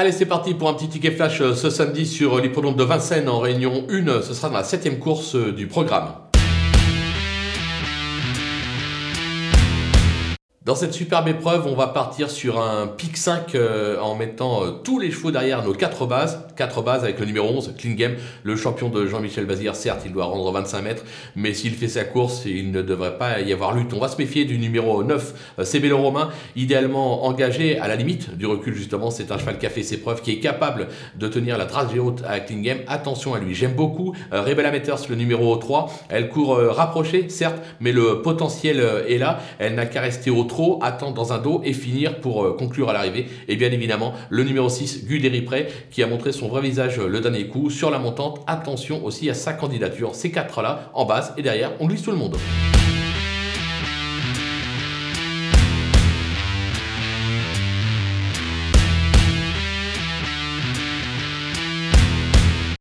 Allez, c'est parti pour un petit ticket flash euh, ce samedi sur l'hippodrome de Vincennes en réunion 1. Ce sera dans la septième course euh, du programme. Dans cette superbe épreuve, on va partir sur un pic 5 euh, en mettant euh, tous les chevaux derrière nos 4 bases. 4 bases avec le numéro 11, Clean le champion de Jean-Michel Bazir. Certes, il doit rendre 25 mètres, mais s'il fait sa course, il ne devrait pas y avoir lutte. On va se méfier du numéro 9, euh, Cébélo Romain, idéalement engagé à la limite du recul justement. C'est un cheval qui a fait ses preuves, qui est capable de tenir la trace haute à Clean. Attention à lui, j'aime beaucoup. Euh, Rebella Matters, le numéro 3, elle court rapprochée, certes, mais le potentiel est là. Elle n'a qu'à rester au attendre dans un dos et finir pour euh, conclure à l'arrivée. Et bien évidemment, le numéro 6, Guderi Pré, qui a montré son vrai visage euh, le dernier coup sur la montante. Attention aussi à sa candidature. Ces quatre-là, en base et derrière, on glisse tout le monde.